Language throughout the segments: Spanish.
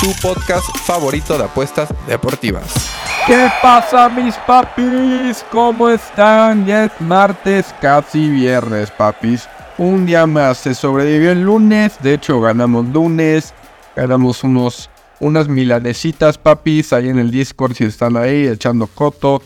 tu podcast favorito de apuestas deportivas. ¿Qué pasa mis papis? ¿Cómo están? Ya es martes, casi viernes, papis. Un día más, se sobrevivió el lunes, de hecho ganamos lunes, ganamos unos, unas milanesitas, papis, ahí en el Discord si están ahí echando coto,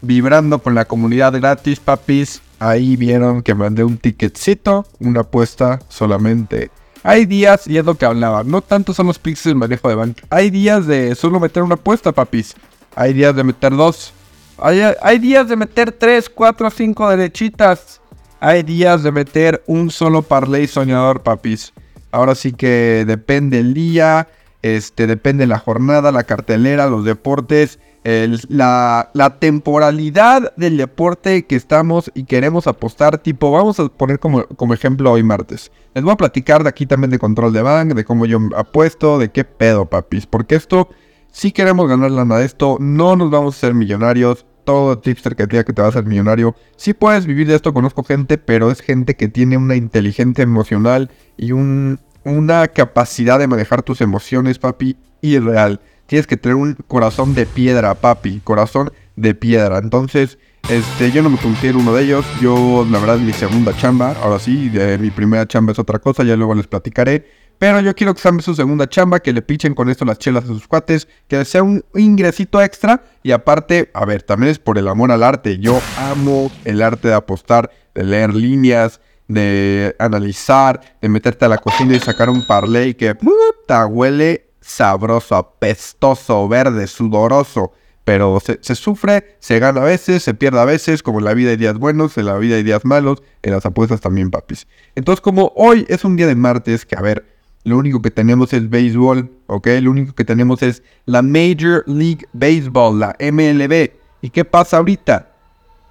vibrando con la comunidad gratis, papis. Ahí vieron que mandé un ticketcito, una apuesta solamente hay días, y es lo que hablaba, no tanto son los picks del manejo de bank. Hay días de solo meter una apuesta, papis. Hay días de meter dos. Hay, días de meter tres, cuatro, cinco derechitas. Hay días de meter un solo parlay soñador, papis. Ahora sí que depende el día, este, depende la jornada, la cartelera, los deportes la, temporalidad del deporte que estamos y queremos apostar, tipo, vamos a poner como, como, ejemplo hoy martes. Les voy a platicar de aquí también de control de bank, de cómo yo apuesto, de qué pedo, papis. Porque esto, si queremos ganar lana de esto, no nos vamos a ser millonarios. Todo tipster que diga que te va a ser millonario. Si puedes vivir de esto, conozco gente, pero es gente que tiene una inteligencia emocional y un, una capacidad de manejar tus emociones, papi, irreal tienes que tener un corazón de piedra, papi, corazón de piedra. Entonces, este, yo no me considero uno de ellos. Yo, la verdad, es mi segunda chamba. Ahora sí, mi primera chamba es otra cosa, ya luego les platicaré. Pero yo quiero que sean su segunda chamba, que le pichen con esto las chelas a sus cuates, que sea un ingresito extra. Y aparte, a ver, también es por el amor al arte. Yo amo el arte de apostar, de leer líneas, de analizar, de meterte a la cocina y sacar un parlay que puta huele sabroso, apestoso, verde, sudoroso. Pero se, sufre, se gana a veces, se pierde a veces, como en la vida hay días buenos, en la vida hay días malos, en las apuestas también, papis. Entonces, como hoy es un día de martes, que a ver, lo único que tenemos es béisbol, ¿ok? Lo único que tenemos es la Major League Baseball, la MLB. ¿Y qué pasa ahorita?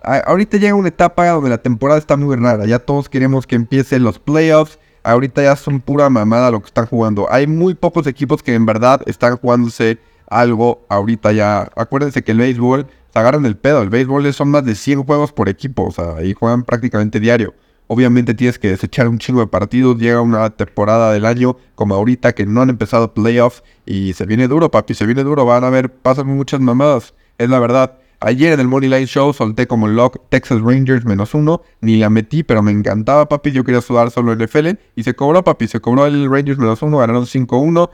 ahorita llega una etapa donde la temporada está muy rara. Ya todos queremos que empiecen los playoffs, ahorita ya son pura mamada lo que están jugando. Hay muy pocos equipos que en verdad están jugándose algo ahorita ya. Acuérdense que el béisbol se agarran el pedo. El béisbol son más de 100 juegos por equipo, o sea, ahí juegan prácticamente diario. Obviamente tienes que desechar un chingo de partidos. Llega una temporada del año como ahorita que no han empezado playoffs y se viene duro, papi, se viene duro. Van a ver, pasan muchas mamadas, es la verdad. Ayer en el Money Line Show solté como lock Texas Rangers menos uno. Ni la metí, pero me encantaba, papi. Yo quería sudar solo el NFL. Y se cobró, papi. Se cobró el Rangers menos uno. Ganaron 5-1.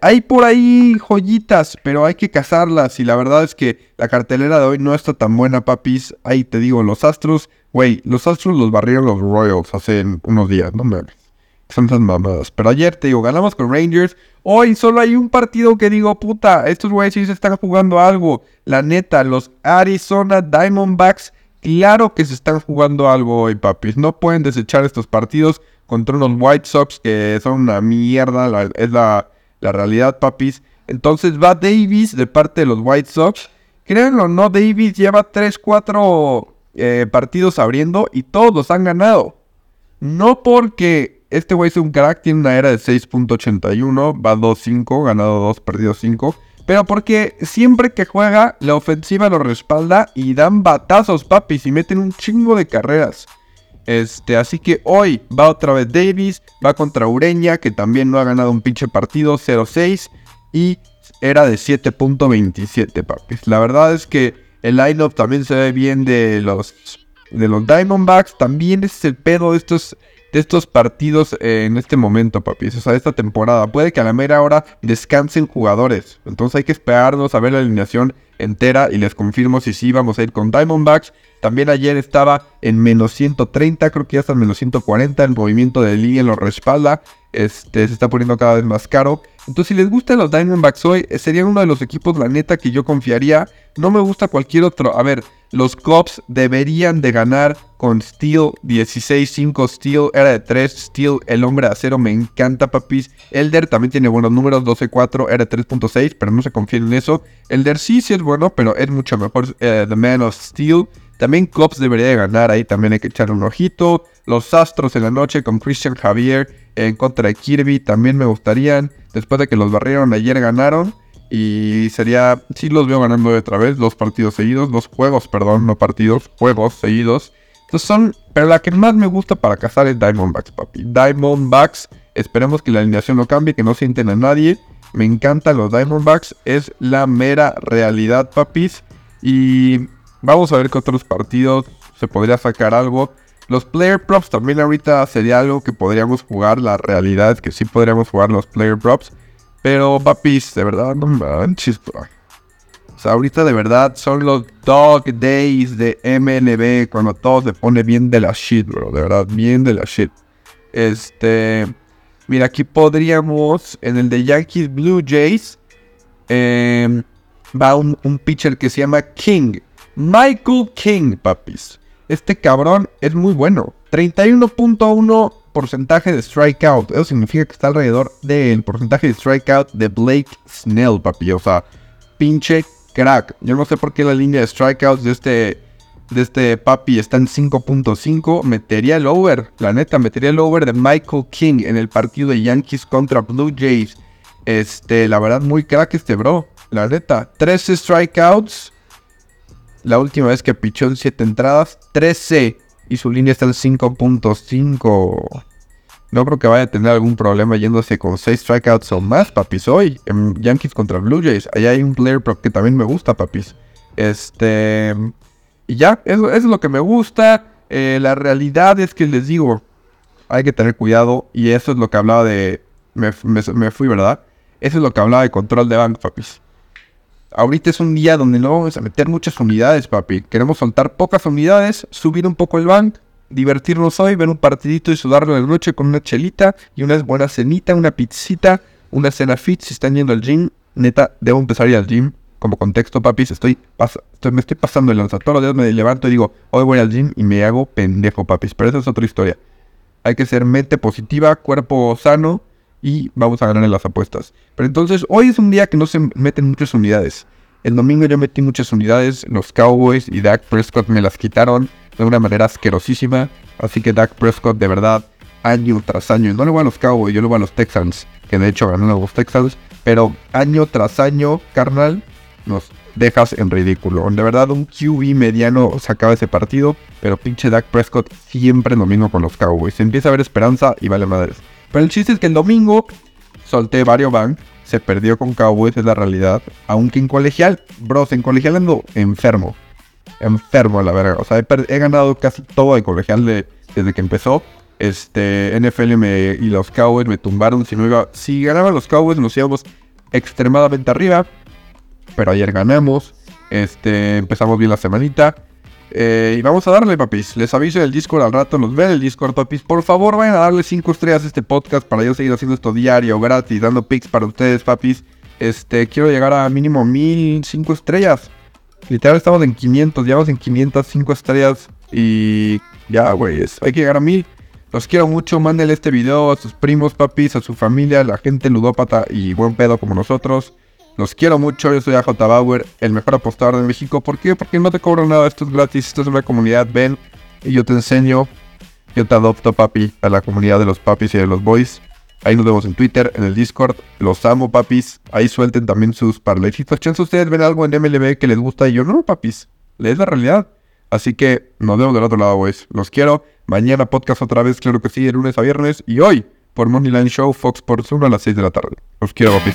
Hay, por ahí joyitas, pero hay que cazarlas. Y la verdad es que la cartelera de hoy no está tan buena, papis. Ahí te digo, los Astros. Güey, los Astros los barrieron los Royals hace unos días, no me son esas mamadas. Pero ayer te digo, ganamos con Rangers. Hoy solo hay un partido que digo, puta, estos güeyes sí se están jugando algo. La neta, los Arizona Diamondbacks, claro que se están jugando algo hoy, papis. No pueden desechar estos partidos contra unos White Sox que son una mierda. es la, realidad, papis. Entonces va Davis de parte de los White Sox. Créanlo no, Davis lleva 3-4 eh, partidos abriendo y todos los han ganado. No porque este güey es un crack, tiene una era de 6.81, va 2-5, ganado 2, perdido 5. Pero porque siempre que juega, la ofensiva lo respalda y dan batazos, papis, y meten un chingo de carreras. Este, así que hoy va otra vez Davis, va contra Ureña, que también no ha ganado un pinche partido, 0-6. Y era de 7.27, papis. La verdad es que el lineup también se ve bien de los, de los Diamondbacks. También es el pedo de estos de estos partidos en este momento, papi. O sea, esta temporada. Puede que a la mera hora descansen jugadores. Entonces hay que esperarnos a ver la alineación entera y les confirmo si sí vamos a ir con Diamondbacks. También ayer estaba en menos 130, creo que ya está en menos 140. El movimiento de línea lo respalda. Este, se está poniendo cada vez más caro. Entonces, si les gustan los Diamondbacks hoy, eh, serían uno de los equipos, la neta, que yo confiaría. No me gusta cualquier otro. A ver, los Cubs deberían de ganar con Steel 16-5. Steel era de 3. Steel, el hombre de acero, me encanta, papis. Elder también tiene buenos números, 12-4, era de 3.6, pero no se confíen en eso. Elder sí, sí es bueno, pero es mucho mejor eh, The Man of Steel. También Cops debería de ganar, ahí también hay que echarle un ojito. Los Astros en la noche con Christian Javier en contra de Kirby también me gustarían. Después de que los barrieron ayer ganaron. Y sería, sí los veo ganando otra vez, dos partidos seguidos, dos juegos, perdón, no partidos, juegos seguidos. Entonces son, pero la que más me gusta para cazar es Diamondbacks, papi. Diamondbacks, esperemos que la alineación no cambie, que no sienten a nadie. Me encantan los Diamondbacks, es la mera realidad, papis. Y vamos a ver qué otros partidos se podría sacar algo. Los player props también ahorita sería algo que podríamos jugar. La realidad es que sí podríamos jugar los player props. Pero, papis, de verdad, no manches, bro. O sea, ahorita de verdad son los dog days de MLB cuando todo se pone bien de la shit, bro. De verdad, bien de la shit. Este. Mira, aquí podríamos. En el de Yankees Blue Jays. em, va un, un pitcher que se llama King. Michael King, papis. Este cabrón es muy bueno. 31.1 porcentaje de strikeout. Eso significa que está alrededor del porcentaje de strikeout de Blake Snell, papi. O sea, pinche crack. Yo no sé por qué la línea de strikeouts de este, de este papi está en 5.5. Metería el over. La neta, metería el over de Michael King en el partido de Yankees contra Blue Jays. Este, la verdad, muy crack este bro. La neta, 13 strikeouts. La última vez que pichó en 7 entradas, 13. Y su línea está en 5.5. No creo que vaya a tener algún problema yéndose con 6 strikeouts o más, papis. Hoy, en Yankees contra Blue Jays, allá hay un player que también me gusta, papis. Este. Y ya, eso, es lo que me gusta. Eh, la realidad es que les digo, hay que tener cuidado. Y eso es lo que hablaba de. Me, me- me fui, ¿verdad? Eso es lo que hablaba de control de bank, papis. Ahorita es un día donde no vamos a meter muchas unidades, papi. Queremos soltar pocas unidades, subir un poco el bank, divertirnos hoy, ver un partidito y sudarlo en la noche con una chelita y una buena cenita, una pizzita, una cena fit. Si están yendo al gym, neta, debo empezar a ir al gym. Como contexto, papis, estoy, me estoy pasando el lanza. Todos los días me levanto y digo, hoy voy al gym y me hago pendejo, papis. Pero esa es otra historia. Hay que ser mente positiva, cuerpo sano y vamos a ganar en las apuestas. Pero entonces, hoy es un día que no se meten muchas unidades. El domingo yo metí muchas unidades, los Cowboys y Dak Prescott me las quitaron de una manera asquerosísima. Así que Dak Prescott, de verdad, año tras año, no le voy a los Cowboys, yo le voy a los Texans, que de hecho ganaron a los Texans, pero año tras año, carnal, nos dejas en ridículo. De verdad, un QB mediano sacaba ese partido, pero pinche Dak Prescott siempre lo mismo con los Cowboys. Empieza a haber esperanza y vale madres. Pero el chiste es que el domingo solté varios bank, se perdió con Cowboys, es la realidad. Aunque en colegial, bros, en colegial ando enfermo. Enfermo la verga. O sea, he, ganado casi todo de colegial de- desde que empezó. Este, NFL me- y los Cowboys me tumbaron. Si, no iba, si ganaban los Cowboys, nos íbamos extremadamente arriba. Pero ayer ganamos. Este, empezamos bien la semanita. Eh, y vamos a darle, papis. Les aviso del Discord al rato. Nos ven el Discord, papis. Por favor, vayan a darle 5 estrellas a este podcast para yo seguir haciendo esto diario, gratis, dando pics para ustedes, papis. Este, quiero llegar a mínimo 1000, 5 estrellas. Literal, estamos en 500, llevamos en 505 estrellas. Y ya, güey, hay que llegar a 1000. Los quiero mucho. Mándenle este video a sus primos, papis, a su familia, a la gente ludópata y buen pedo como nosotros. Los quiero mucho, yo soy AJ Bauer, el mejor apostador de México. ¿Por qué? Porque no te cobro nada, esto es gratis, esto es una comunidad, ven y yo te enseño, yo te adopto, papi, a la comunidad de los papis y de los boys. Ahí nos vemos en Twitter, en el Discord. Los amo, papis. Ahí suelten también sus parlecitos. Chance ustedes ven algo en MLB que les gusta y yo no, papis. Es la realidad. Así que nos vemos del otro lado, boys. Los quiero. Mañana podcast otra vez, claro que sí, de lunes a viernes. Y hoy, por Money Line Show, Fox Sports 1 a las 6 de la tarde. Los quiero, papis.